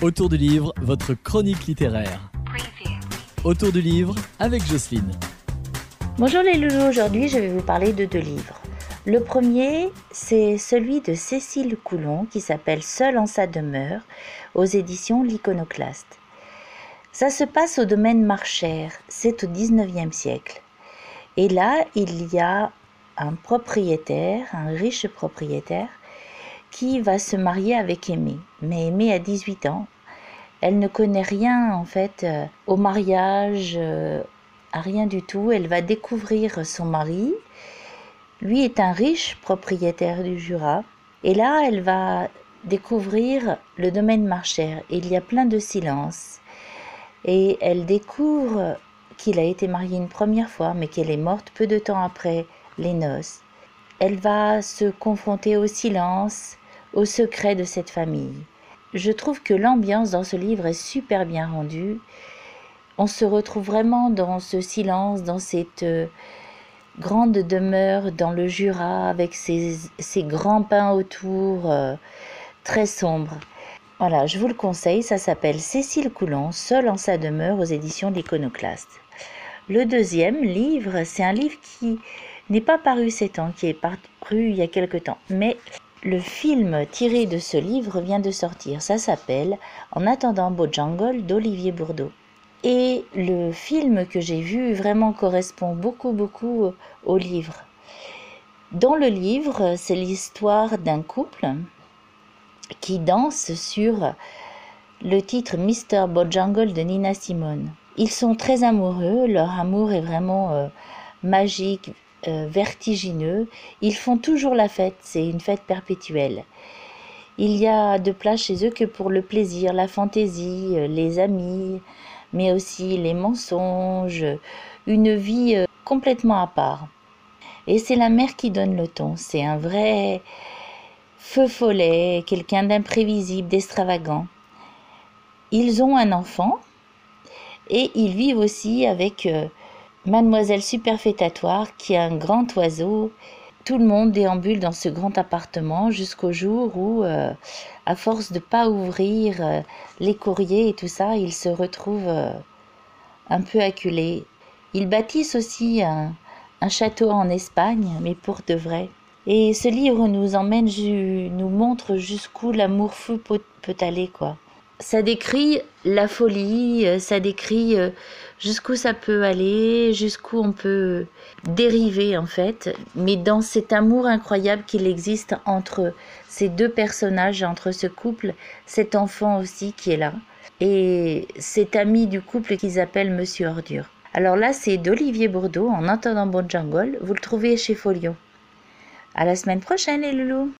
Autour du livre, votre chronique littéraire. Autour du livre avec Jocelyne. Bonjour les loulous, aujourd'hui je vais vous parler de deux livres. Le premier, c'est celui de Cécile Coulon qui s'appelle Seul en sa demeure aux éditions L'Iconoclaste. Ça se passe au domaine Marchère, c'est au 19e siècle. Et là, il y a un propriétaire, un riche propriétaire, qui va se marier avec Aimée. Mais Aimée a 18 ans. Elle ne connaît rien en fait euh, au mariage, euh, à rien du tout. Elle va découvrir son mari. Lui est un riche propriétaire du Jura. Et là, elle va découvrir le domaine marchère. Il y a plein de silence. Et elle découvre qu'il a été marié une première fois, mais qu'elle est morte peu de temps après les noces. Elle va se confronter au silence, au secret de cette famille. Je trouve que l'ambiance dans ce livre est super bien rendue. On se retrouve vraiment dans ce silence, dans cette euh, grande demeure dans le Jura avec ces, grands pins autour, euh, très sombres. Voilà, je vous le conseille, ça s'appelle Cécile Coulon, Seule en sa demeure aux éditions d'Iconoclaste. Le deuxième livre, c'est un livre qui n'est pas paru ces ans, qui est paru il y a quelque temps, mais le film tiré de ce livre vient de sortir. Ça s'appelle En attendant Jungle d'Olivier Bourdeau. Et le film que j'ai vu vraiment correspond beaucoup, beaucoup au livre. Dans le livre, c'est l'histoire d'un couple qui danse sur le titre Mr. Jungle de Nina Simone. Ils sont très amoureux, leur amour est vraiment euh, magique, euh, vertigineux. Ils font toujours la fête, c'est une fête perpétuelle. Il y a de place chez eux que pour le plaisir, la fantaisie, euh, les amis, mais aussi les mensonges, une vie euh, complètement à part. Et c'est la mère qui donne le ton. C'est un vrai feu follet, quelqu'un d'imprévisible, d'extravagant. Ils ont un enfant et ils vivent aussi avec Mademoiselle Superfétatoire, qui est un grand oiseau. Tout le monde déambule dans ce grand appartement jusqu'au jour où, euh, à force de pas ouvrir euh, les courriers et tout ça, il se retrouve euh, un peu acculé. Ils bâtissent aussi un, château en Espagne, mais pour de vrai. Et ce livre nous emmène, nous montre jusqu'où l'amour fou peut, peut aller, quoi ça décrit la folie, euh, ça décrit euh, jusqu'où ça peut aller, jusqu'où on peut dériver en fait, mais dans cet amour incroyable qu'il existe entre ces deux personnages, entre ce couple, cet enfant aussi qui est là, et cet ami du couple qu'ils appellent Monsieur Ordure. Alors là, c'est d'Olivier Bourdeau, en entendant Bon Jungle, vous le trouvez chez Folio. À la semaine prochaine les loulous